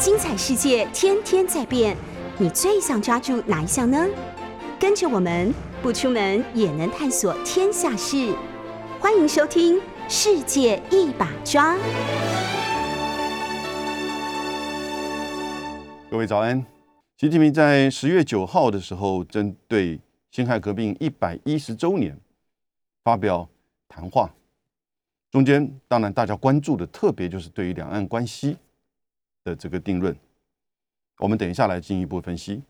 精彩世界天天在变，你最想抓住哪一项呢？跟着我们不出门也能探索天下事，欢迎收听《世界一把抓》。各位早安。习近平在十月九号的时候，针对辛亥革命一百一十周年发表谈话，中间当然大家关注的特别就是对于两岸关系。的这个定论，我们等一下来进一步分析。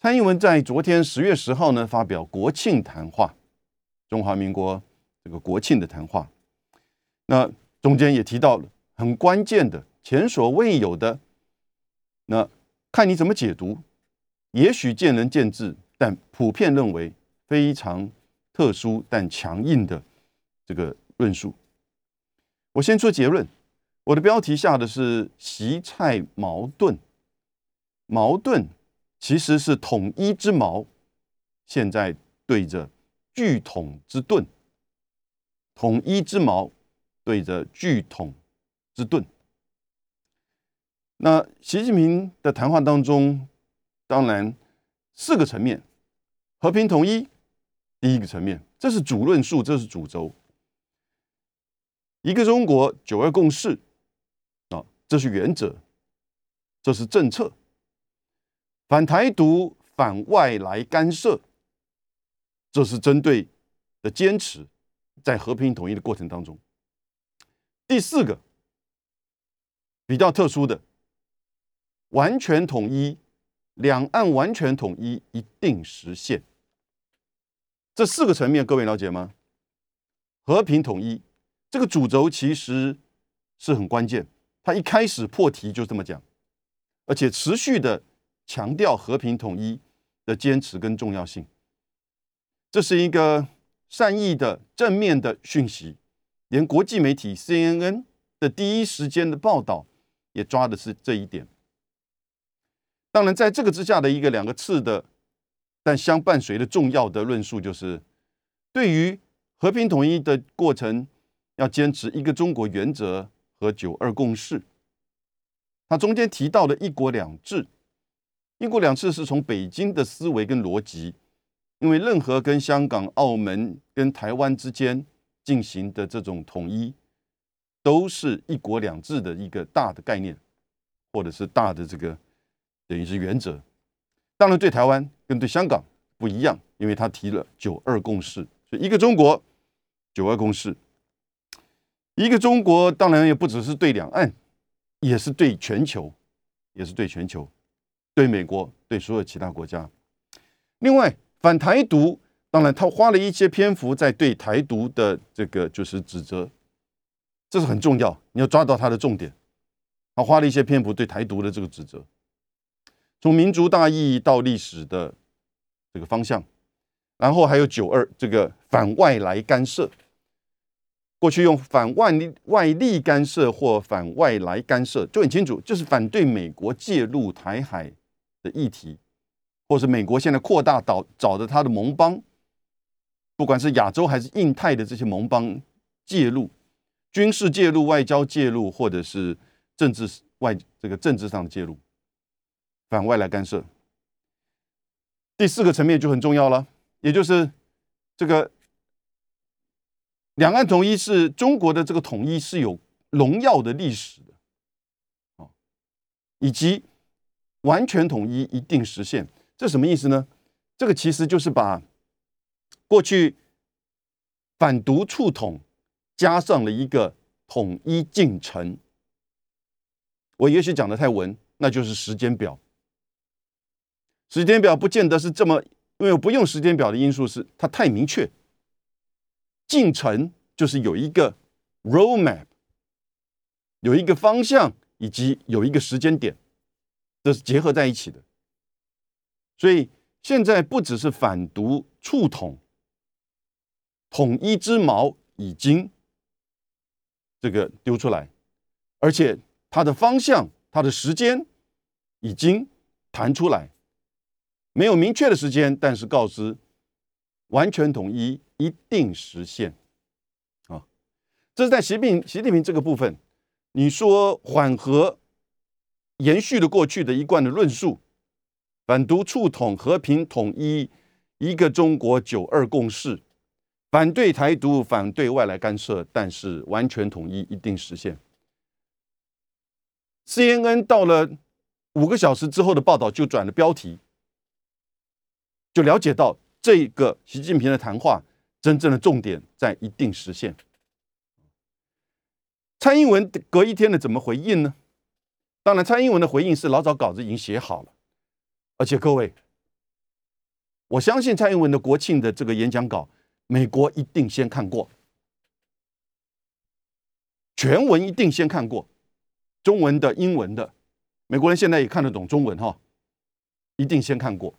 蔡英文在昨天十月十号呢发表国庆谈话，中华民国这个国庆的谈话，那中间也提到了很关键的、前所未有的，那看你怎么解读，也许见仁见智，但普遍认为非常特殊但强硬的这个论述。我先说结论。我的标题下的是“习蔡矛盾”，矛盾其实是统一之矛，现在对着巨统之盾，统一之矛对着巨统之盾。那习近平的谈话当中，当然四个层面，和平统一第一个层面，这是主论述，这是主轴，一个中国，九二共识。这是原则，这是政策。反台独、反外来干涉，这是针对的坚持，在和平统一的过程当中。第四个比较特殊的，完全统一，两岸完全统一一定实现。这四个层面，各位了解吗？和平统一这个主轴其实是很关键。他一开始破题就这么讲，而且持续的强调和平统一的坚持跟重要性，这是一个善意的正面的讯息。连国际媒体 CNN 的第一时间的报道也抓的是这一点。当然，在这个之下的一个两个次的，但相伴随的重要的论述，就是对于和平统一的过程，要坚持一个中国原则。和九二共识，他中间提到的一国两制，一国两制是从北京的思维跟逻辑，因为任何跟香港、澳门跟台湾之间进行的这种统一，都是一国两制的一个大的概念，或者是大的这个等于是原则。当然，对台湾跟对香港不一样，因为他提了九二共识，所以一个中国，九二共识。一个中国当然也不只是对两岸，也是对全球，也是对全球，对美国，对所有其他国家。另外，反台独，当然他花了一些篇幅在对台独的这个就是指责，这是很重要，你要抓到他的重点。他花了一些篇幅对台独的这个指责，从民族大义到历史的这个方向，然后还有九二这个反外来干涉。过去用反外力外力干涉或反外来干涉就很清楚，就是反对美国介入台海的议题，或是美国现在扩大找找的他的盟邦，不管是亚洲还是印太的这些盟邦介入，军事介入、外交介入，或者是政治外这个政治上的介入，反外来干涉。第四个层面就很重要了，也就是这个。两岸统一是中国的这个统一是有荣耀的历史的，啊，以及完全统一一定实现，这什么意思呢？这个其实就是把过去反独促统加上了一个统一进程。我也许讲的太文，那就是时间表。时间表不见得是这么，因为我不用时间表的因素是它太明确。进程就是有一个 roadmap，有一个方向，以及有一个时间点，这是结合在一起的。所以现在不只是反独促统，统一之矛已经这个丢出来，而且它的方向、它的时间已经弹出来，没有明确的时间，但是告知完全统一。一定实现啊！这是在习近习近平这个部分，你说缓和延续了过去的一贯的论述，反独促统和平统一，一个中国九二共识，反对台独，反对外来干涉，但是完全统一一定实现。CNN 到了五个小时之后的报道就转了标题，就了解到这个习近平的谈话真正的重点在一定实现。蔡英文隔一天的怎么回应呢？当然，蔡英文的回应是老早稿子已经写好了，而且各位，我相信蔡英文的国庆的这个演讲稿，美国一定先看过，全文一定先看过，中文的、英文的，美国人现在也看得懂中文哈，一定先看过，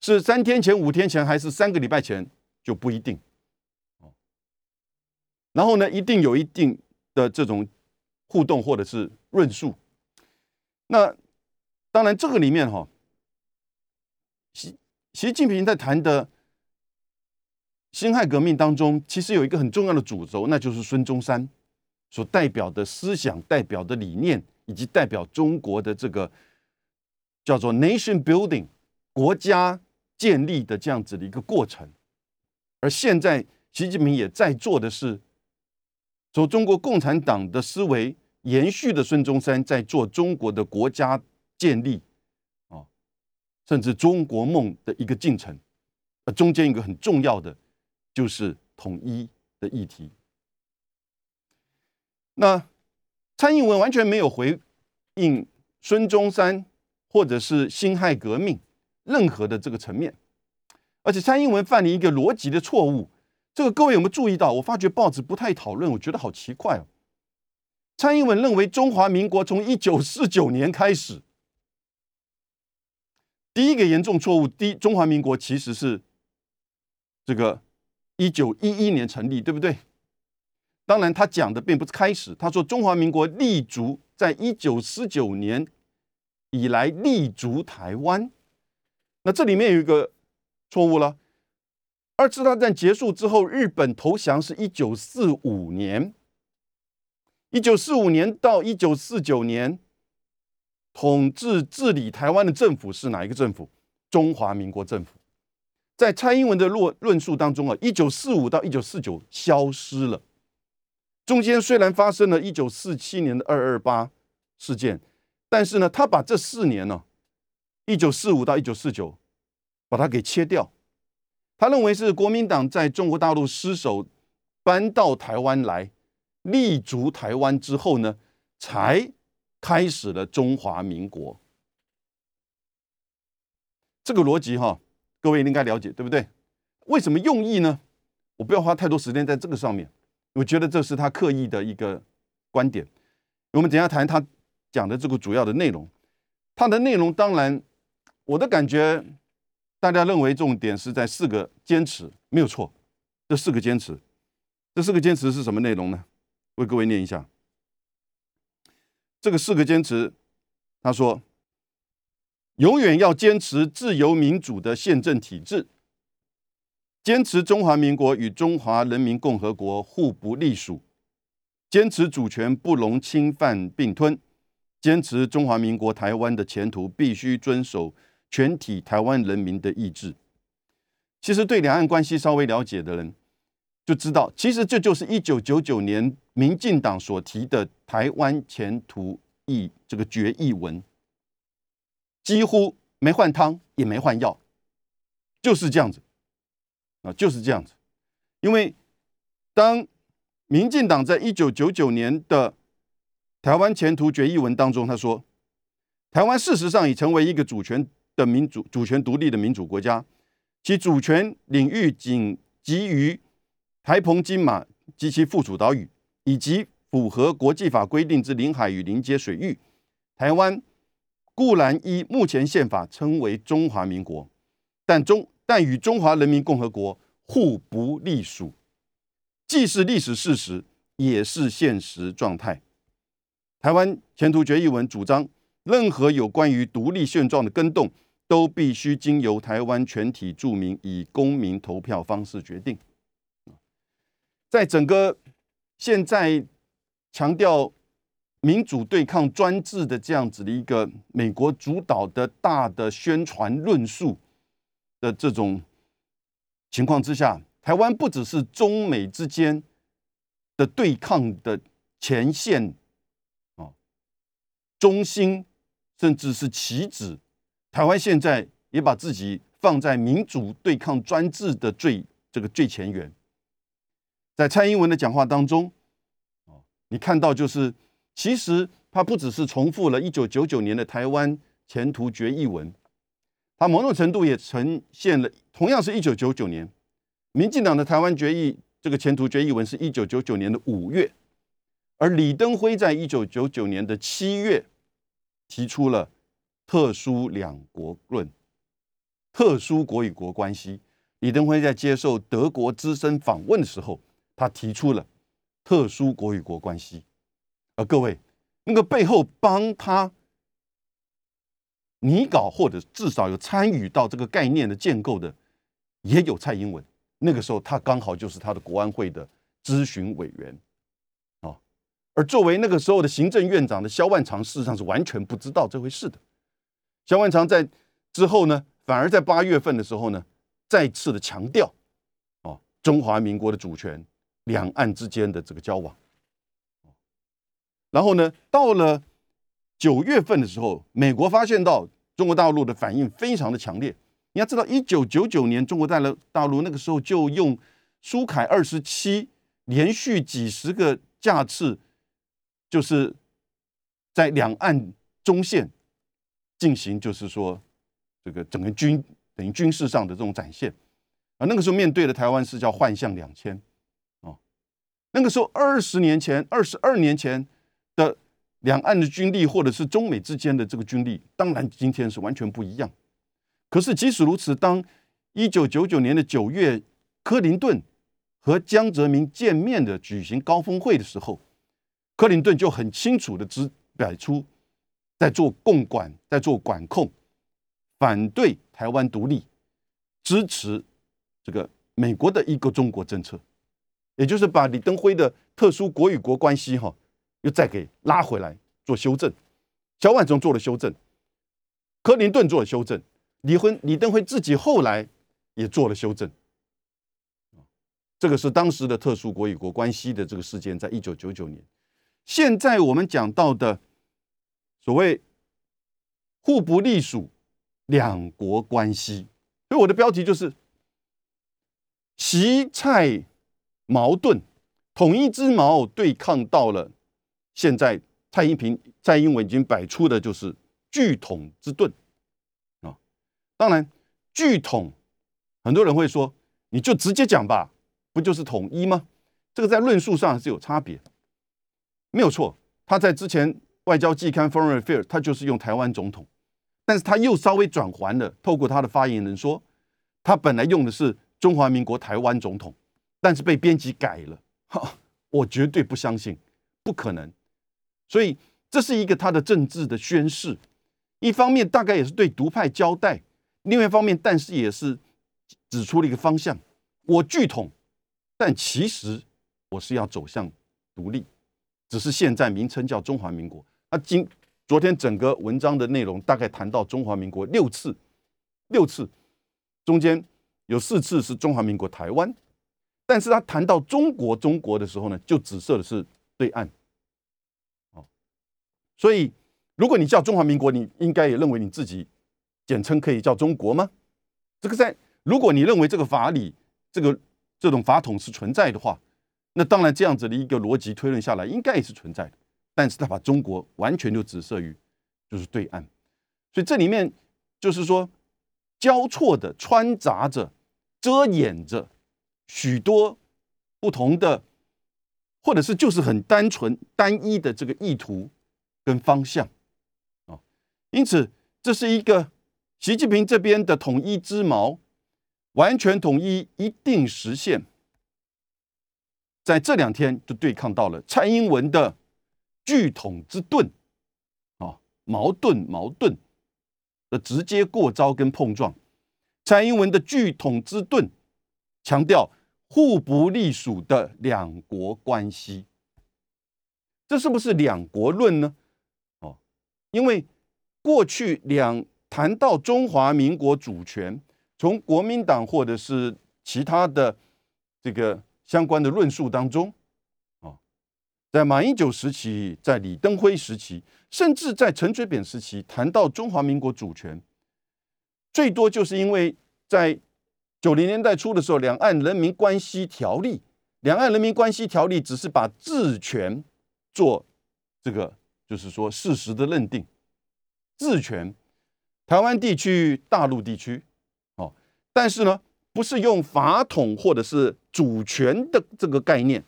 是三天前、五天前还是三个礼拜前就不一定，哦然后呢，一定有一定的这种互动或者是论述。那当然，这个里面哈，习习近平在谈的辛亥革命当中，其实有一个很重要的主轴，那就是孙中山所代表的思想、代表的理念，以及代表中国的这个叫做 nation building 国家建立的这样子的一个过程。而现在，习近平也在做的是，从中国共产党的思维。延续的孙中山在做中国的国家建立啊，甚至中国梦的一个进程，而中间一个很重要的就是统一的议题。那蔡英文完全没有回应孙中山或者是辛亥革命任何的这个层面，而且蔡英文犯了一个逻辑的错误，这个各位有没有注意到？我发觉报纸不太讨论，我觉得好奇怪哦。蔡英文认为，中华民国从一九四九年开始，第一个严重错误。第中华民国其实是这个一九一一年成立，对不对？当然，他讲的并不是开始。他说，中华民国立足在一九四九年以来立足台湾。那这里面有一个错误了。二次大战结束之后，日本投降是一九四五年。一九四五年到一九四九年，统治治理台湾的政府是哪一个政府？中华民国政府。在蔡英文的论论述当中啊，一九四五到一九四九消失了。中间虽然发生了一九四七年的二二八事件，但是呢，他把这四年呢，一九四五到一九四九，把它给切掉。他认为是国民党在中国大陆失守，搬到台湾来。立足台湾之后呢，才开始了中华民国。这个逻辑哈，各位应该了解，对不对？为什么用意呢？我不要花太多时间在这个上面，我觉得这是他刻意的一个观点。我们等下谈他讲的这个主要的内容。他的内容当然，我的感觉，大家认为重点是在四个坚持，没有错。这四个坚持，这四个坚持是什么内容呢？为各位念一下，这个四个坚持。他说：“永远要坚持自由民主的宪政体制，坚持中华民国与中华人民共和国互不隶属，坚持主权不容侵犯并吞，坚持中华民国台湾的前途必须遵守全体台湾人民的意志。”其实，对两岸关系稍微了解的人就知道，其实这就是一九九九年。民进党所提的台湾前途议这个决议文，几乎没换汤也没换药，就是这样子啊，就是这样子。因为当民进党在一九九九年的台湾前途决议文当中，他说，台湾事实上已成为一个主权的民主、主权独立的民主国家，其主权领域仅基于台澎金马及其附属岛屿。以及符合国际法规定之领海与临接水域，台湾固然依目前宪法称为中华民国，但中但与中华人民共和国互不隶属，既是历史事实，也是现实状态。台湾前途决议文主张，任何有关于独立现状的更动，都必须经由台湾全体住民以公民投票方式决定。在整个现在强调民主对抗专制的这样子的一个美国主导的大的宣传论述的这种情况之下，台湾不只是中美之间的对抗的前线啊中心，甚至是棋子。台湾现在也把自己放在民主对抗专制的最这个最前沿。在蔡英文的讲话当中，哦，你看到就是，其实他不只是重复了一九九九年的台湾前途决议文，他某种程度也呈现了同样是一九九九年，民进党的台湾决议这个前途决议文是一九九九年的五月，而李登辉在一九九九年的七月提出了特殊两国论，特殊国与国关系。李登辉在接受德国资深访问的时候。他提出了特殊国与国关系，而各位，那个背后帮他拟稿或者至少有参与到这个概念的建构的，也有蔡英文。那个时候，他刚好就是他的国安会的咨询委员。而作为那个时候的行政院长的萧万长，事实上是完全不知道这回事的。萧万长在之后呢，反而在八月份的时候呢，再次的强调哦，中华民国的主权。两岸之间的这个交往，然后呢，到了九月份的时候，美国发现到中国大陆的反应非常的强烈。你要知道，一九九九年中国大陆大陆那个时候就用苏凯二十七连续几十个架次，就是在两岸中线进行，就是说这个整个军等于军事上的这种展现。啊那个时候面对的台湾是叫幻象两千。那个时候，二十年前、二十二年前的两岸的军力，或者是中美之间的这个军力，当然今天是完全不一样。可是即使如此，当一九九九年的九月，克林顿和江泽民见面的举行高峰会的时候，克林顿就很清楚的指摆出在做共管、在做管控，反对台湾独立，支持这个美国的一个中国政策。也就是把李登辉的特殊国与国关系哈，又再给拉回来做修正。小万中做了修正，克林顿做了修正，李婚李登辉自己后来也做了修正。这个是当时的特殊国与国关系的这个事件，在一九九九年。现在我们讲到的所谓互不隶属两国关系，所以我的标题就是习蔡。矛盾，统一之矛对抗到了现在，蔡英平、蔡英文已经摆出的就是拒统之盾啊。当然，拒统，很多人会说，你就直接讲吧，不就是统一吗？这个在论述上是有差别，没有错。他在之前外交季刊《Foreign Affairs》，他就是用台湾总统，但是他又稍微转还了，透过他的发言人说，他本来用的是中华民国台湾总统。但是被编辑改了，哈，我绝对不相信，不可能。所以这是一个他的政治的宣誓，一方面大概也是对独派交代，另外一方面，但是也是指出了一个方向：我拒统，但其实我是要走向独立，只是现在名称叫中华民国。那今昨天整个文章的内容大概谈到中华民国六次，六次中间有四次是中华民国台湾。但是他谈到中国中国的时候呢，就指涉的是对岸，哦，所以如果你叫中华民国，你应该也认为你自己简称可以叫中国吗？这个在如果你认为这个法理这个这种法统是存在的话，那当然这样子的一个逻辑推论下来，应该也是存在的。但是他把中国完全就指涉于就是对岸，所以这里面就是说交错的穿杂着遮掩着。许多不同的，或者是就是很单纯单一的这个意图跟方向啊，因此这是一个习近平这边的统一之矛，完全统一一定实现，在这两天就对抗到了蔡英文的巨统之盾啊，矛盾矛盾的直接过招跟碰撞，蔡英文的巨统之盾强调。互不隶属的两国关系，这是不是两国论呢？哦，因为过去两谈到中华民国主权，从国民党或者是其他的这个相关的论述当中，啊，在马英九时期，在李登辉时期，甚至在陈水扁时期，谈到中华民国主权，最多就是因为在九零年代初的时候，《两岸人民关系条例》，《两岸人民关系条例》只是把治权做这个，就是说事实的认定，治权，台湾地区、大陆地区，哦，但是呢，不是用法统或者是主权的这个概念，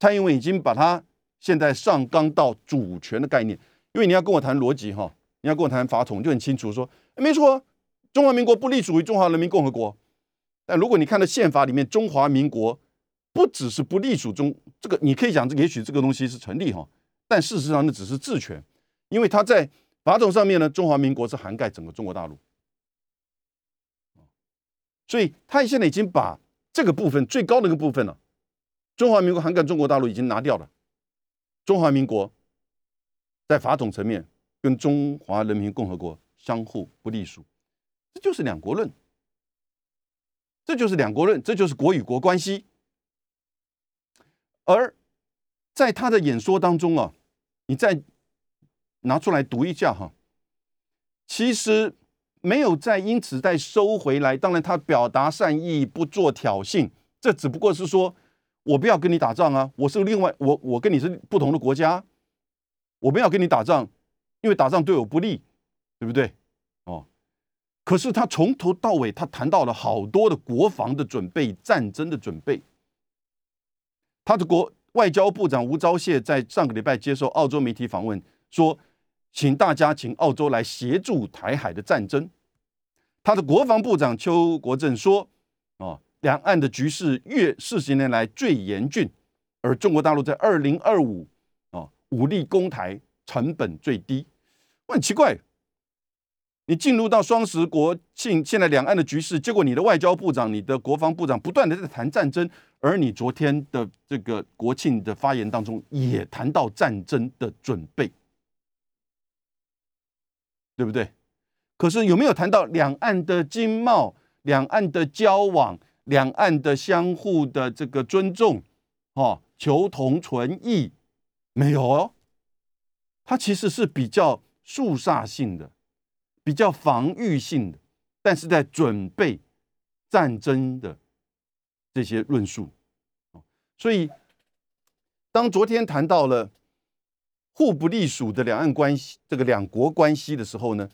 蔡英文已经把它现在上纲到主权的概念，因为你要跟我谈逻辑哈，你要跟我谈法统，就很清楚说，没错，中华民国不隶属于中华人民共和国。但如果你看到宪法里面，中华民国不只是不隶属中，这个你可以讲，这也许这个东西是成立哈，但事实上那只是治权，因为它在法统上面呢，中华民国是涵盖整个中国大陆，所以他现在已经把这个部分最高的一个部分了，中华民国涵盖中国大陆已经拿掉了，中华民国在法统层面跟中华人民共和国相互不隶属，这就是两国论。这就是两国论，这就是国与国关系。而在他的演说当中啊，你再拿出来读一下哈，其实没有再因此再收回来。当然，他表达善意，不做挑衅，这只不过是说我不要跟你打仗啊，我是另外我我跟你是不同的国家，我不要跟你打仗，因为打仗对我不利，对不对？哦可是他从头到尾，他谈到了好多的国防的准备、战争的准备。他的国外交部长吴钊燮在上个礼拜接受澳洲媒体访问，说：“请大家请澳洲来协助台海的战争。”他的国防部长邱国正说：“啊，两岸的局势越四十年来最严峻，而中国大陆在二零二五啊武力攻台成本最低。”我很奇怪。你进入到双十国庆，现在两岸的局势，结果你的外交部长、你的国防部长不断的在谈战争，而你昨天的这个国庆的发言当中也谈到战争的准备，对不对？可是有没有谈到两岸的经贸、两岸的交往、两岸的相互的这个尊重，哦，求同存异？没有哦，它其实是比较肃杀性的。比较防御性的，但是在准备战争的这些论述，所以当昨天谈到了互不隶属的两岸关系，这个两国关系的时候呢，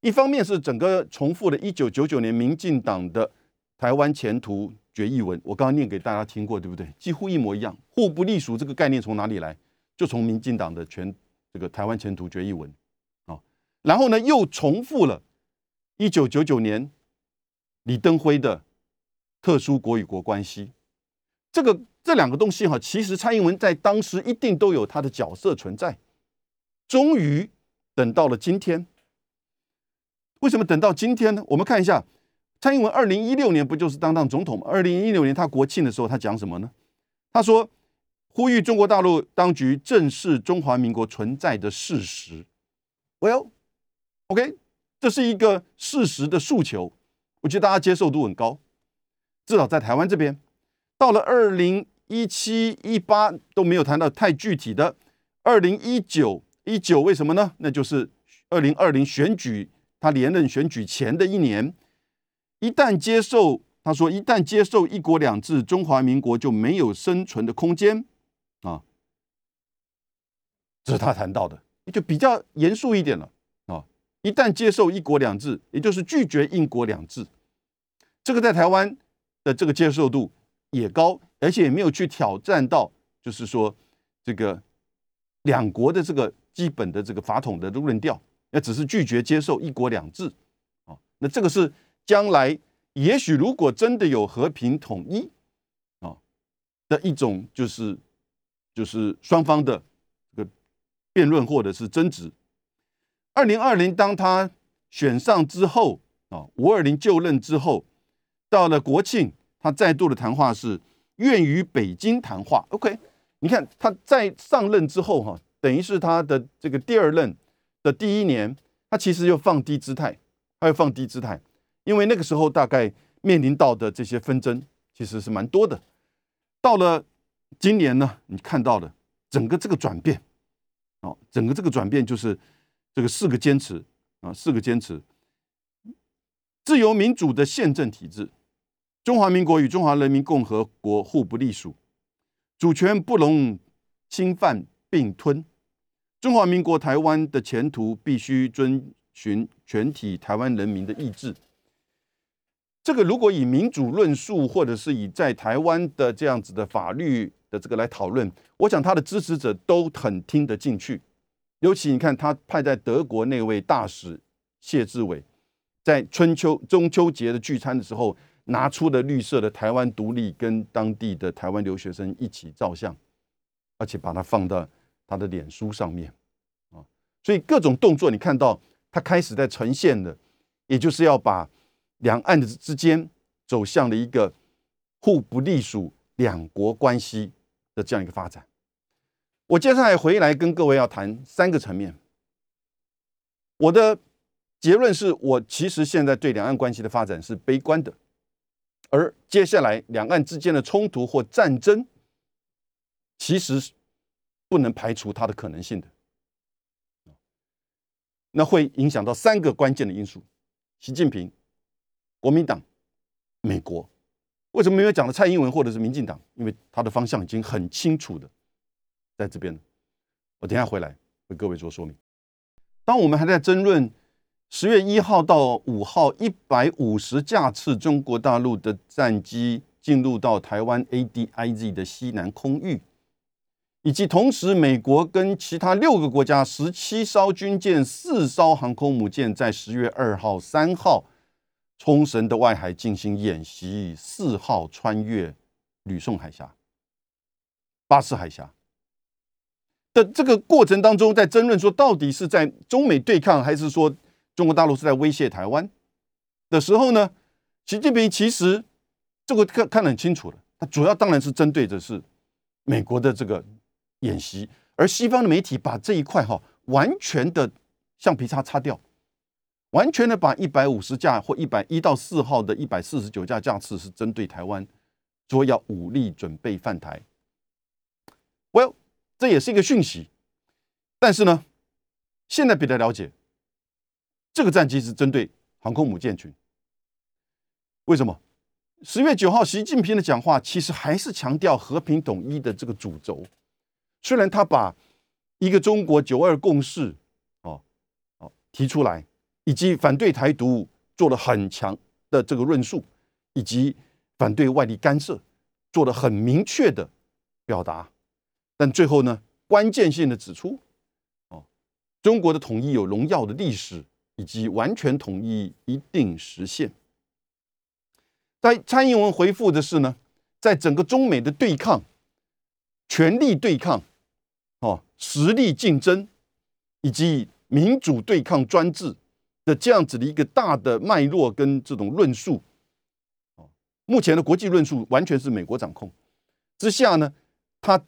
一方面是整个重复了一九九九年民进党的台湾前途决议文，我刚刚念给大家听过，对不对？几乎一模一样。互不隶属这个概念从哪里来？就从民进党的全这个台湾前途决议文啊。然后呢，又重复了一九九九年李登辉的特殊国与国关系。这个这两个东西哈，其实蔡英文在当时一定都有他的角色存在。终于等到了今天，为什么等到今天呢？我们看一下，蔡英文二零一六年不就是当当总统吗？二零一六年他国庆的时候，他讲什么呢？他说呼吁中国大陆当局正视中华民国存在的事实。Well。OK，这是一个事实的诉求，我觉得大家接受度很高，至少在台湾这边，到了二零一七一八都没有谈到太具体的，二零一九一九为什么呢？那就是二零二零选举他连任选举前的一年，一旦接受他说一旦接受一国两制，中华民国就没有生存的空间。啊，这是他谈到的，就比较严肃一点了。啊。一旦接受一国两制，也就是拒绝一国两制，这个在台湾的这个接受度也高，而且也没有去挑战到，就是说这个两国的这个基本的这个法统的论调，那只是拒绝接受一国两制啊。那这个是将来也许如果真的有和平统一啊的一种，就是就是双方的这个辩论或者是争执。二零二零，当他选上之后啊，五二零就任之后，到了国庆，他再度的谈话是愿与北京谈话。OK，你看他在上任之后哈，等于是他的这个第二任的第一年，他其实又放低姿态，他又放低姿态，因为那个时候大概面临到的这些纷争其实是蛮多的。到了今年呢，你看到的整个这个转变，哦，整个这个转变就是这个四个坚持啊，四个坚持，自由民主的宪政体制，中华民国与中华人民共和国互不隶属。主权不容侵犯并吞，中华民国台湾的前途必须遵循全体台湾人民的意志。这个如果以民主论述，或者是以在台湾的这样子的法律的这个来讨论，我想他的支持者都很听得进去。尤其你看他派在德国那位大使谢志伟，在春秋中秋节的聚餐的时候。拿出了绿色的台湾独立，跟当地的台湾留学生一起照相，而且把它放到他的脸书上面啊，所以各种动作你看到他开始在呈现的，也就是要把两岸的之间走向了一个互不隶属两国关系的这样一个发展。我接下来回来跟各位要谈三个层面，我的结论是我其实现在对两岸关系的发展是悲观的。而接下来两岸之间的冲突或战争，其实不能排除它的可能性的。那会影响到三个关键的因素：习近平、国民党、美国。为什么没有讲的蔡英文或者是民进党？因为他的方向已经很清楚的在这边。我等下回来为各位做说明。当我们还在争论。十月一号到五号，一百五十架次中国大陆的战机进入到台湾 ADIZ 的西南空域，以及同时美国跟其他六个国家十七艘军舰、四艘航空母舰在十月二号、三号冲绳的外海进行演习，四号穿越吕宋海峡、巴士海峡的这个过程当中，在争论说到底是在中美对抗，还是说？中国大陆是在威胁台湾的时候呢，习近平其实这个看看得很清楚了。他主要当然是针对的是美国的这个演习，而西方的媒体把这一块哈完全的橡皮擦擦掉，完全的把一百五十架或一百一到四号的一百四十九架架次是针对台湾，说要武力准备犯台。Well，这也是一个讯息，但是呢，现在比较了解。这个战机是针对航空母舰群，为什么？十月九号，习近平的讲话其实还是强调和平统一的这个主轴。虽然他把一个中国九二共识哦哦提出来，以及反对台独做了很强的这个论述，以及反对外力干涉做了很明确的表达，但最后呢，关键性的指出哦，中国的统一有荣耀的历史。以及完全统一一定实现。在蔡英文回复的是呢，在整个中美的对抗、权力对抗、实力竞争以及民主对抗专制的这样子的一个大的脉络跟这种论述，哦，目前的国际论述完全是美国掌控。之下呢，他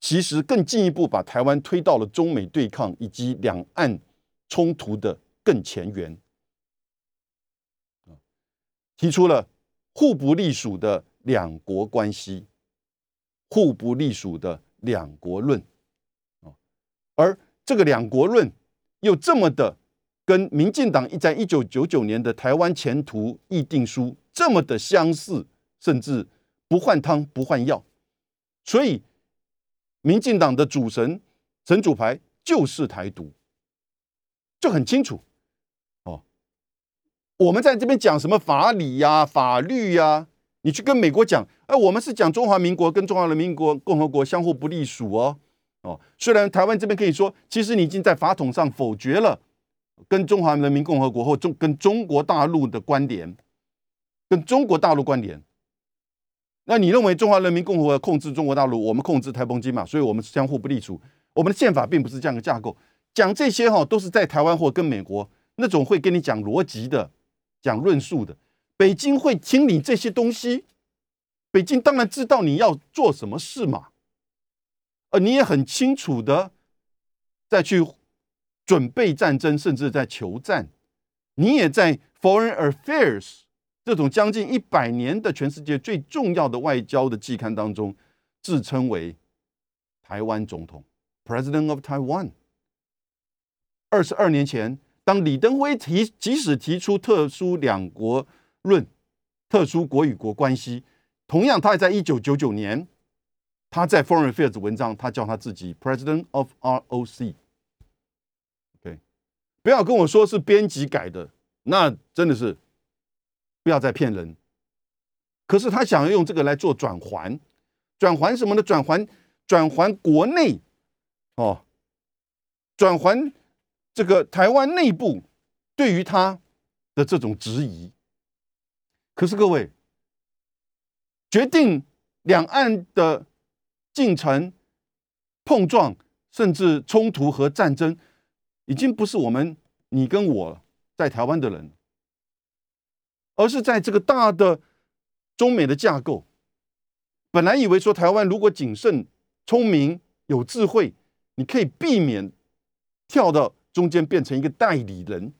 其实更进一步把台湾推到了中美对抗以及两岸冲突的。更前沿。提出了互不隶属的两国关系，互不隶属的两国论。而这个两国论又这么的跟民进党一在一九九九年的台湾前途议定书这么的相似，甚至不换汤不换药，所以民进党的主神神主牌就是台独，就很清楚哦。我们在这边讲什么法理呀、法律呀？你去跟美国讲，哎，我们是讲中华民国跟中华人民国共和国相互不隶属哦。哦，虽然台湾这边可以说，其实你已经在法统上否决了跟中华人民共和国或中跟中国大陆的关联，跟中国大陆关联。那你认为中华人民共和国控制中国大陆，我们控制台澎金嘛，所以我们相互不隶属。我们的宪法并不是这样的架构。讲这些哈，都是在台湾或跟美国那种会跟你讲逻辑的。讲论述的，北京会听你这些东西。北京当然知道你要做什么事嘛。而你也很清楚的再去准备战争，甚至在求战，你也在 Foreign Affairs 这种将近一百年的全世界最重要的外交的季刊当中，自称为台湾总统 （President of Taiwan）。二十二年前，当李登辉提即使提出特殊两国论、特殊国与国关系，同样他也在一九九九年。他在 Foreign Affairs 文章，他叫他自己 President of ROC。OK，不要跟我说是编辑改的，那真的是不要再骗人。可是他想要用这个来做转环，转环什么呢？转环转环国内哦，转环这个台湾内部对于他的这种质疑。可是各位决定两岸的。进程、碰撞，甚至冲突和战争，已经不是我们你跟我在台湾的人，而是在这个大的中美的架构。本来以为说台湾如果谨慎、聪明、有智慧，你可以避免跳到中间变成一个代理人。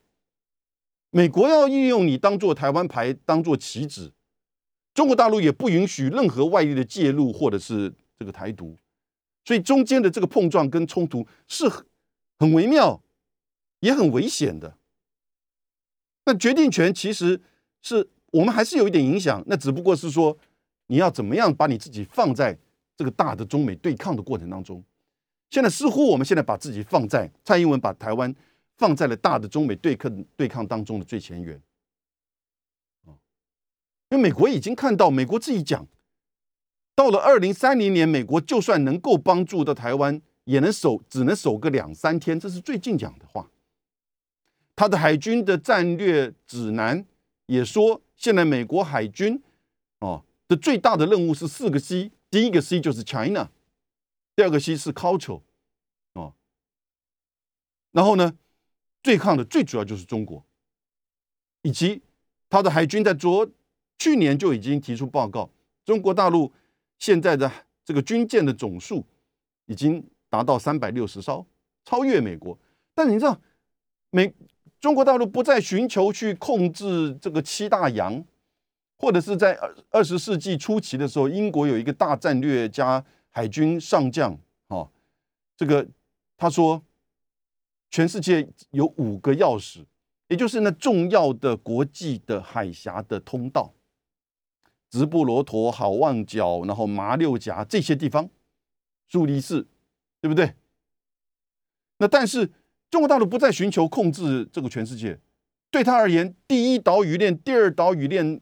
美国要运用你当做台湾牌，当做棋子，中国大陆也不允许任何外力的介入，或者是。这个台独，所以中间的这个碰撞跟冲突是很微妙，也很危险的。那决定权其实是我们还是有一点影响，那只不过是说你要怎么样把你自己放在这个大的中美对抗的过程当中。现在似乎我们现在把自己放在蔡英文把台湾放在了大的中美对抗对抗当中的最前沿因为美国已经看到，美国自己讲。到了二零三零年，美国就算能够帮助到台湾，也能守，只能守个两三天。这是最近讲的话。他的海军的战略指南也说，现在美国海军哦的最大的任务是四个 C，第一个 C 就是 China，第二个 C 是 Culture，哦，然后呢，对抗的最主要就是中国，以及他的海军在昨去年就已经提出报告，中国大陆。现在的这个军舰的总数已经达到三百六十艘，超越美国。但你知道，美中国大陆不再寻求去控制这个七大洋，或者是在二二十世纪初期的时候，英国有一个大战略家海军上将，哦，这个他说，全世界有五个钥匙，也就是那重要的国际的海峡的通道。直布罗陀、好望角，然后马六甲这些地方，苏黎世，对不对？那但是中国大陆不再寻求控制这个全世界，对他而言，第一岛屿链、第二岛屿链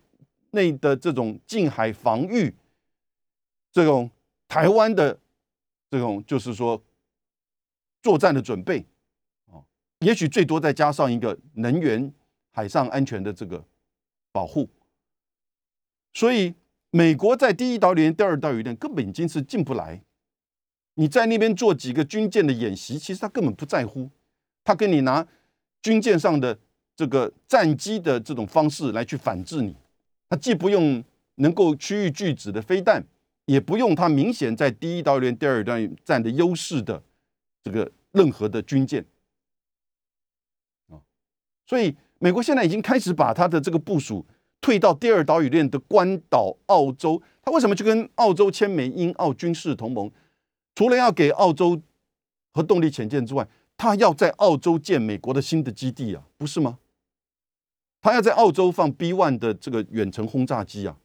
内的这种近海防御，这种台湾的这种就是说作战的准备，哦，也许最多再加上一个能源、海上安全的这个保护。所以，美国在第一岛链、第二岛链根本已经是进不来。你在那边做几个军舰的演习，其实他根本不在乎。他跟你拿军舰上的这个战机的这种方式来去反制你。他既不用能够区域拒止的飞弹，也不用他明显在第一岛链、第二岛链占的优势的这个任何的军舰。啊，所以美国现在已经开始把他的这个部署。退到第二岛屿链的关岛，澳洲，他为什么去跟澳洲签美英澳军事同盟？除了要给澳洲核动力潜舰之外，他要在澳洲建美国的新的基地啊，不是吗？他要在澳洲放 B one 的这个远程轰炸机啊，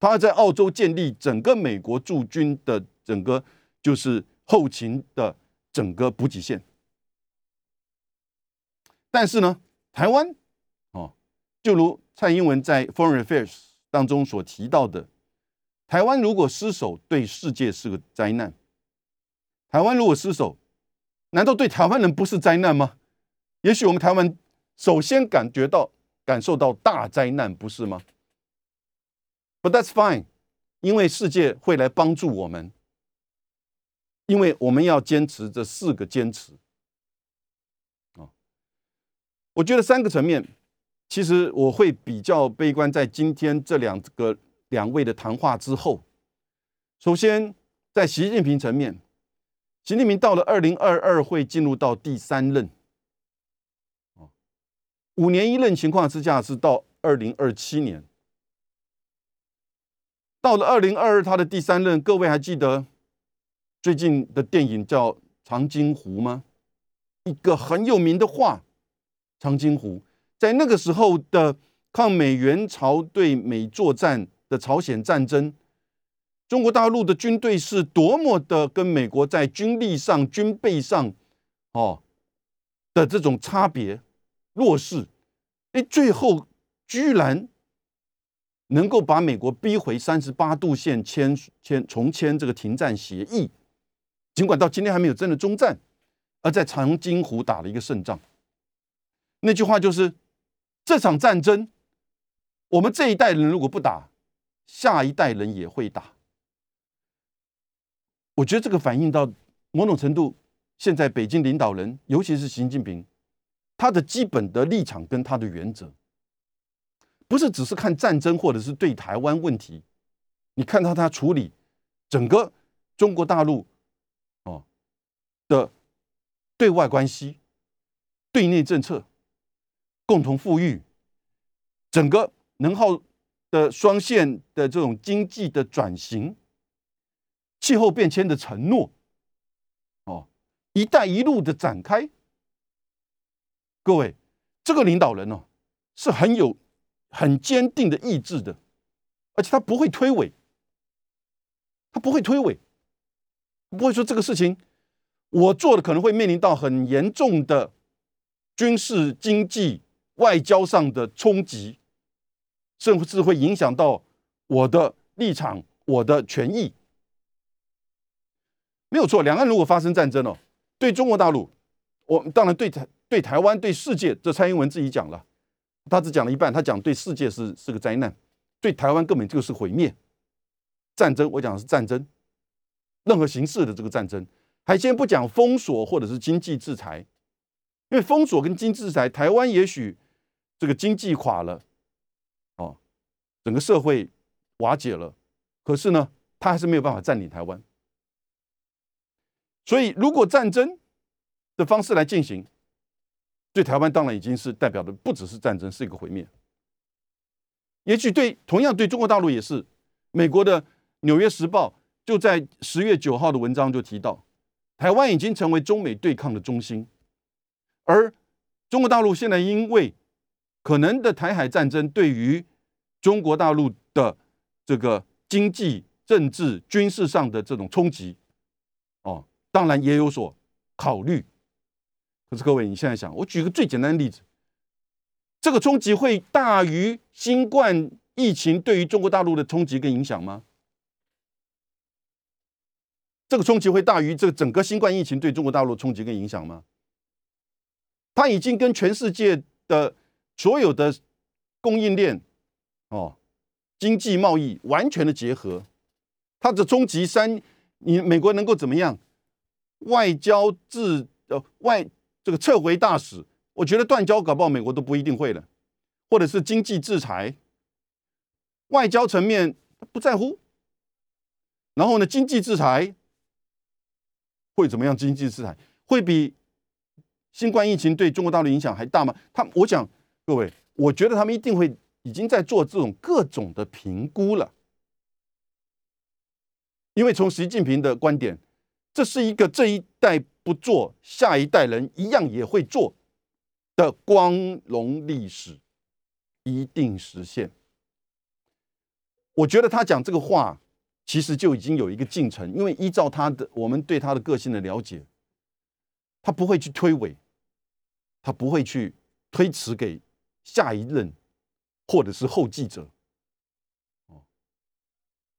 他要在澳洲建立整个美国驻军的整个就是后勤的整个补给线。但是呢，台湾哦，就如。蔡英文在 Foreign Affairs 当中所提到的，台湾如果失守，对世界是个灾难。台湾如果失守，难道对台湾人不是灾难吗？也许我们台湾首先感觉到、感受到大灾难，不是吗？But that's fine，因为世界会来帮助我们，因为我们要坚持这四个坚持。啊，我觉得三个层面。其实我会比较悲观，在今天这两个两位的谈话之后，首先在习近平层面，习近平到了二零二二会进入到第三任，五年一任情况之下是到二零二七年，到了二零二二他的第三任，各位还记得最近的电影叫《长津湖》吗？一个很有名的话，《长津湖》在那个时候的抗美援朝对美作战的朝鲜战争。中国大陆的军队是多么的跟美国在军力上、军备上，哦的这种差别弱势，哎，最后居然能够把美国逼回三十八度线签签重签这个停战协议，尽管到今天还没有真的终战，而在长津湖打了一个胜仗。那句话就是：这场战争，我们这一代人如果不打，下一代人也会打。我觉得这个反映到某种程度，现在北京领导人，尤其是习近平，他的基本的立场跟他的原则，不是只是看战争或者是对台湾问题，你看到他处理整个中国大陆哦的对外关系、对内政策、共同富裕，整个能耗的双线的这种经济的转型。气候变迁的承诺，哦，“一带一路”的展开，各位，这个领导人哦，是很有很坚定的意志的，而且他不会推诿，他不会推诿，不会说这个事情我做的可能会面临到很严重的军事、经济、外交上的冲击，甚至会影响到我的立场、我的权益。没有错，两岸如果发生战争哦，对中国大陆，我当然对台、对台湾、对世界，这蔡英文自己讲了，他只讲了一半，他讲对世界是是个灾难，对台湾根本就是毁灭。战争，我讲的是战争，任何形式的这个战争，还先不讲封锁或者是经济制裁，因为封锁跟经济制裁，台湾也许这个经济垮了，哦，整个社会瓦解了，可是呢，他还是没有办法占领台湾。所以，如果战争的方式来进行，对台湾当然已经是代表的不只是战争，是一个毁灭。也许对同样对中国大陆也是。美国的《纽约时报》就在十月九号的文章就提到，台湾已经成为中美对抗的中心，而中国大陆现在因为可能的台海战争对于中国大陆的这个经济、政治、军事上的这种冲击，哦。当然也有所考虑，可是各位，你现在想，我举个最简单的例子，这个冲击会大于新冠疫情对于中国大陆的冲击跟影响吗？这个冲击会大于这个整个新冠疫情对中国大陆冲击跟影响吗？它已经跟全世界的所有的供应链、哦，经济贸易完全的结合，它的终极三，你美国能够怎么样？外交制呃外这个撤回大使，我觉得断交搞不好美国都不一定会了，或者是经济制裁，外交层面不在乎，然后呢经济制裁会怎么样？经济制裁会比新冠疫情对中国大陆影响还大吗？他我想各位，我觉得他们一定会已经在做这种各种的评估了，因为从习近平的观点。这是一个这一代不做，下一代人一样也会做的光荣历史，一定实现。我觉得他讲这个话，其实就已经有一个进程，因为依照他的我们对他的个性的了解，他不会去推诿，他不会去推迟给下一任或者是后继者，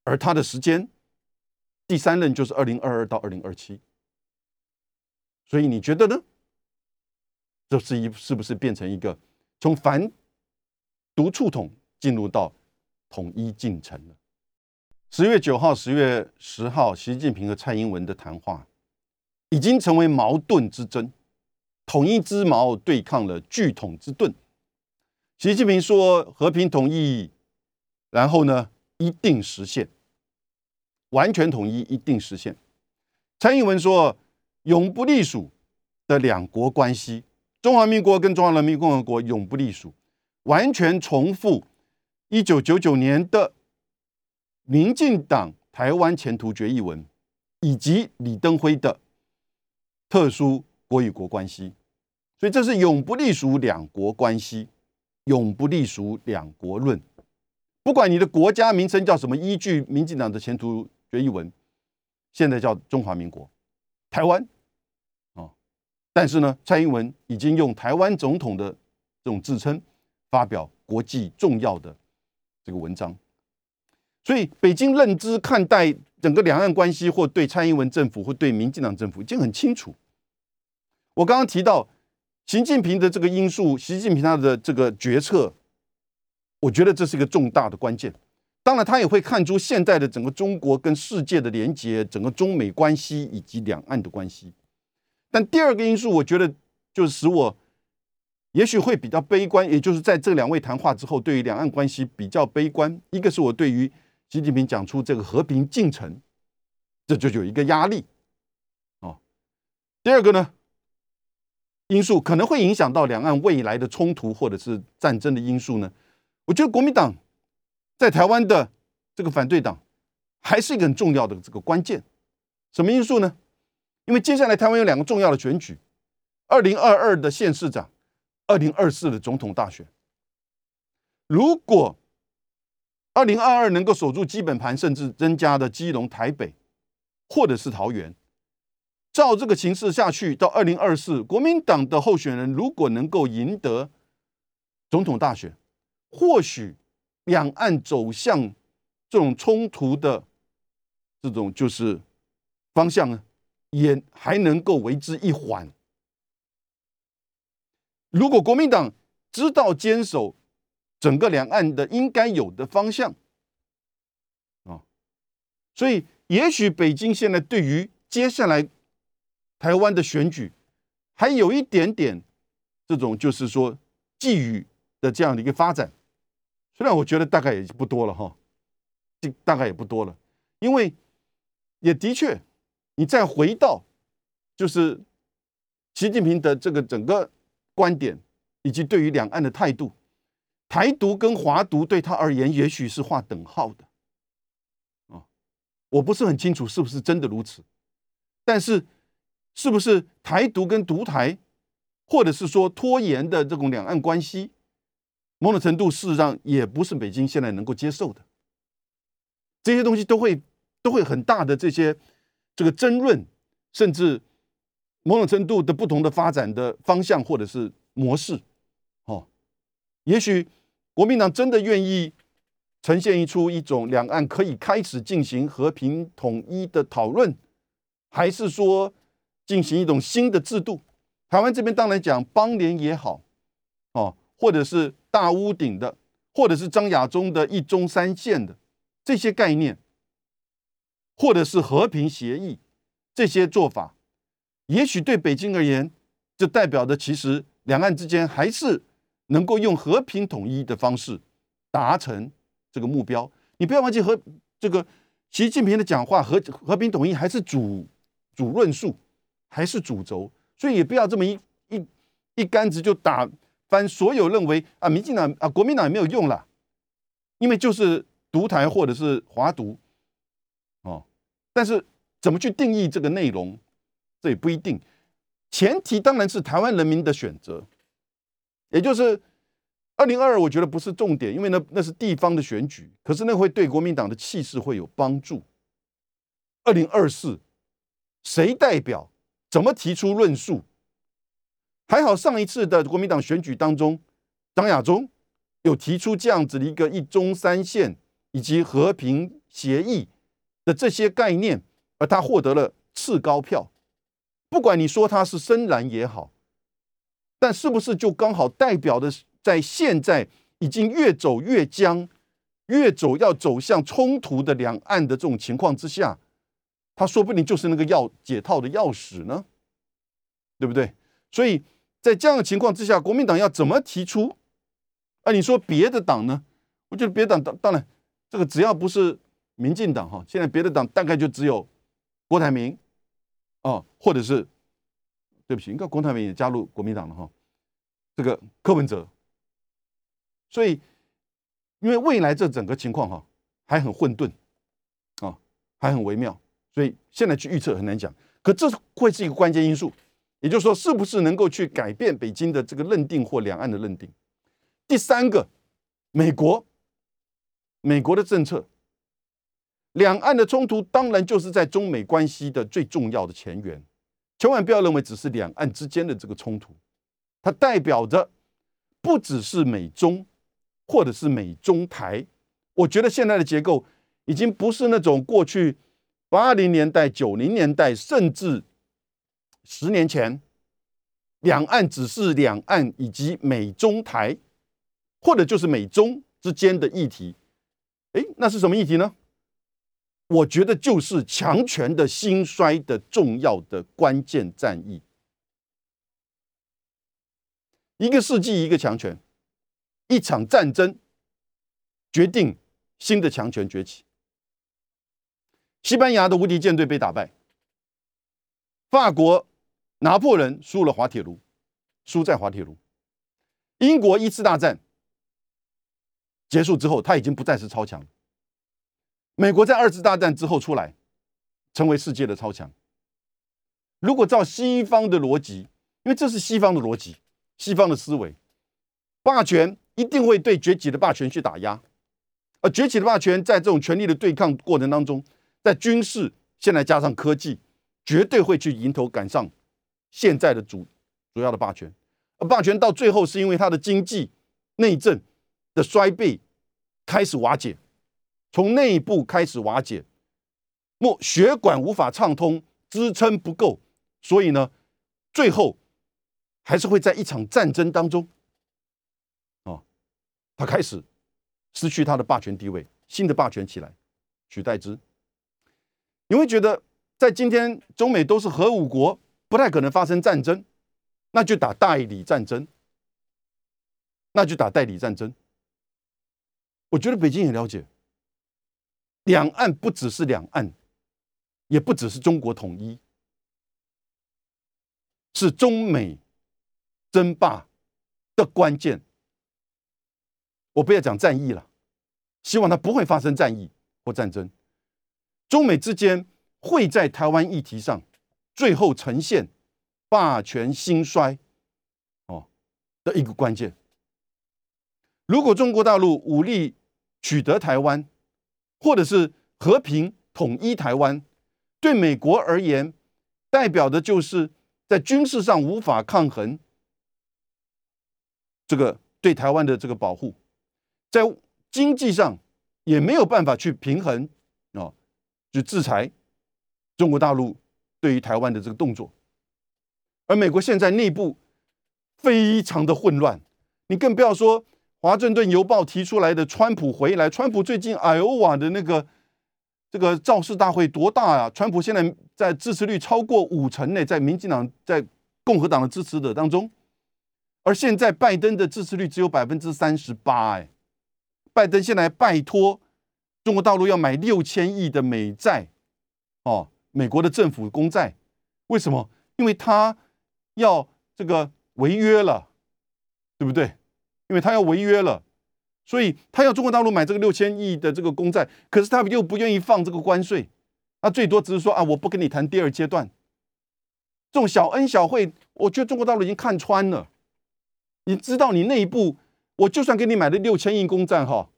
而他的时间。第三任就是二零二二到二零二七，所以你觉得呢？这是一是不是变成一个从反独促统进入到统一进程了？十月九号、十月十号，习近平和蔡英文的谈话已经成为矛盾之争，统一之矛对抗了巨统之盾。习近平说和平统一，然后呢一定实现。完全统一一定实现。蔡英文说，永不隶属的两国关系，中华民国跟中华人民共和国永不隶属，完全重复一九九九年的民进党台湾前途决议文，以及李登辉的特殊国与国关系。所以这是永不隶属两国关系，永不隶属两国论。不管你的国家名称叫什么，依据民进党的前途决议文，现在叫中华民国台湾啊。但是呢，蔡英文已经用台湾总统的这种自称发表国际重要的这个文章，所以北京认知看待整个两岸关系，或对蔡英文政府或对民进党政府已经很清楚。我刚刚提到习近平的这个因素，习近平他的这个决策。我觉得这是一个重大的关键。当然，他也会看出现在的整个中国跟世界的连接，整个中美关系以及两岸的关系。但第二个因素，我觉得就是使我也许会比较悲观，也就是在这两位谈话之后，对于两岸关系比较悲观。一个是我对于习近平讲出这个和平进程，这就有一个压力哦。第二个呢，因素可能会影响到两岸未来的冲突或者是战争的因素呢。我觉得国民党在台湾的这个反对党还是一个很重要的这个关键，什么因素呢？因为接下来台湾有两个重要的选举：二零二二的县市长，二零二四的总统大选。如果二零二二能够守住基本盘，甚至增加的基隆、台北或者是桃园，照这个形势下去，到二零二四，国民党的候选人如果能够赢得总统大选，或许两岸走向这种冲突的这种就是方向呢，也还能够为之一缓。如果国民党知道坚守整个两岸的应该有的方向啊，所以也许北京现在对于接下来台湾的选举还有一点点这种就是说寄予的这样的一个发展。虽然我觉得大概也不多了哈，这大概也不多了，因为也的确，你再回到就是习近平的这个整个观点，以及对于两岸的态度，台独跟华独对他而言也许是划等号的啊，我不是很清楚是不是真的如此，但是是不是台独跟独台，或者是说拖延的这种两岸关系？某种程度，事实上也不是北京现在能够接受的。这些东西都会都会很大的这些这个争论，甚至某种程度的不同的发展的方向或者是模式。哦，也许国民党真的愿意呈现一出一种两岸可以开始进行和平统一的讨论，还是说进行一种新的制度？台湾这边当然讲邦联也好，哦，或者是。大屋顶的，或者是张亚中的一中三线的这些概念，或者是和平协议这些做法，也许对北京而言，就代表着其实两岸之间还是能够用和平统一的方式达成这个目标。你不要忘记和这个习近平的讲话和和平统一还是主主论述，还是主轴，所以也不要这么一一一竿子就打。翻所有认为啊，民进党啊，国民党也没有用了，因为就是独台或者是华独，哦，但是怎么去定义这个内容，这也不一定。前提当然是台湾人民的选择，也就是二零二二，我觉得不是重点，因为那那是地方的选举，可是那会对国民党的气势会有帮助。二零二四，谁代表，怎么提出论述？还好上一次的国民党选举当中，张亚中有提出这样子的一个一中三线以及和平协议的这些概念，而他获得了次高票。不管你说他是深蓝也好，但是不是就刚好代表的在现在已经越走越僵、越走要走向冲突的两岸的这种情况之下，他说不定就是那个要解套的钥匙呢？对不对？所以。在这样的情况之下，国民党要怎么提出？啊，你说别的党呢？我觉得别的党当当然，这个只要不是民进党哈，现在别的党大概就只有郭台铭哦，或者是对不起，应该郭台铭也加入国民党了哈。这个柯文哲，所以因为未来这整个情况哈还很混沌啊，还很微妙，所以现在去预测很难讲。可这会是一个关键因素，也就是说，是不是能够去改变北京的这个认定或两岸的认定？第三个，美国，美国的政策，两岸的冲突当然就是在中美关系的最重要的前缘，千万不要认为只是两岸之间的这个冲突。它代表着不只是美中，或者是美中台。我觉得现在的结构已经不是那种过去八零年代、九零年代，甚至十年前，两岸只是两岸以及美中台，或者就是美中之间的议题。哎，那是什么议题呢？我觉得就是强权的兴衰的重要的关键战役。一个世纪一个强权，一场战争决定新的强权崛起。西班牙的无敌舰队被打败，法国拿破仑输了滑铁卢，输在滑铁卢。英国一次大战结束之后，他已经不再是超强。美国在二次大战之后出来，成为世界的超强。如果照西方的逻辑，因为这是西方的逻辑。西方的思维，霸权一定会对崛起的霸权去打压，而崛起的霸权在这种权力的对抗过程当中，在军事现在加上科技，绝对会去迎头赶上现在的主主要的霸权。而霸权到最后是因为它的经济内政的衰败开始瓦解，从内部开始瓦解，莫血管无法畅通，支撑不够，所以呢，最后。还是会在一场战争当中，哦，他开始失去他的霸权地位，新的霸权起来取代之。你会觉得，在今天中美都是核武国，不太可能发生战争，那就打代理战争，那就打代理战争。我觉得北京也了解，两岸不只是两岸，也不只是中国统一，是中美。争霸的关键，我不要讲战役了，希望它不会发生战役或战争。中美之间会在台湾议题上最后呈现霸权兴衰哦的一个关键。如果中国大陆武力取得台湾，或者是和平统一台湾，对美国而言，代表的就是在军事上无法抗衡。这个对台湾的这个保护，在经济上也没有办法去平衡就，制裁中国大陆对于台湾的这个动作，而美国现在内部非常的混乱，你更不要说《华盛顿邮报》提出来的川普回来，川普最近艾欧瓦的那个这个造势大会多大啊？川普现在在支持率超过五成呢，在民进党在共和党的支持者当中。而现在拜登的支持率只有百分之三十八，哎，拜登现在拜托中国大陆要买六千亿的美债，哦，美国的政府公债，为什么？因为他要这个违约了，对不对？因为他要违约了，所以他要中国大陆买这个六千亿的这个公债，可是他又不愿意放这个关税，他最多只是说啊，我不跟你谈第二阶段，这种小恩小惠，我觉得中国大陆已经看穿了。你知道，你内部，我就算给你买了六千亿公债哈，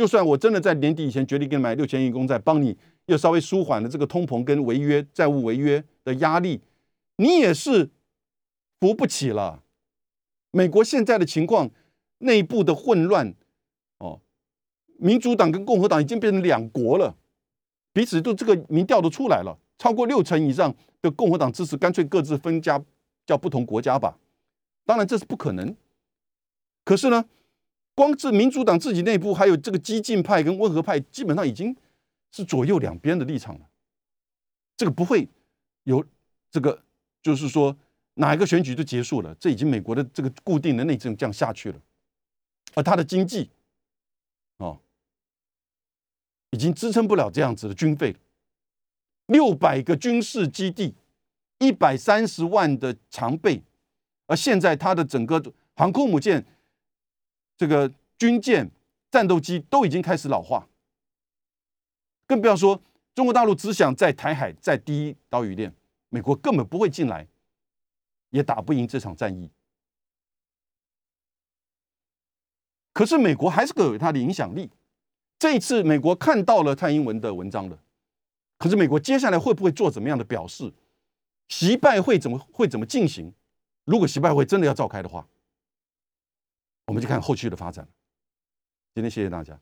就算我真的在年底以前决定给你买六千亿公债，帮你又稍微舒缓了这个通膨跟违约债务违约的压力，你也是扶不起了。美国现在的情况，内部的混乱，哦，民主党跟共和党已经变成两国了，彼此都这个民调都出来了，超过六成以上的共和党支持，干脆各自分家，叫不同国家吧。当然这是不可能。可是呢，光是民主党自己内部，还有这个激进派跟温和派，基本上已经是左右两边的立场了。这个不会有这个，就是说哪一个选举就结束了，这已经美国的这个固定的内政这样下去了。而他的经济，哦，已经支撑不了这样子的军费了。六百个军事基地，一百三十万的常备，而现在它的整个航空母舰、这个军舰、战斗机都已经开始老化，更不要说中国大陆只想在台海在第一岛屿链，美国根本不会进来，也打不赢这场战役。可是美国还是有它的影响力。这一次，美国看到了蔡英文的文章了。可是美国接下来会不会做怎么样的表示？习拜会怎么会怎么进行？如果习拜会真的要召开的话，我们就看后续的发展。今天谢谢大家。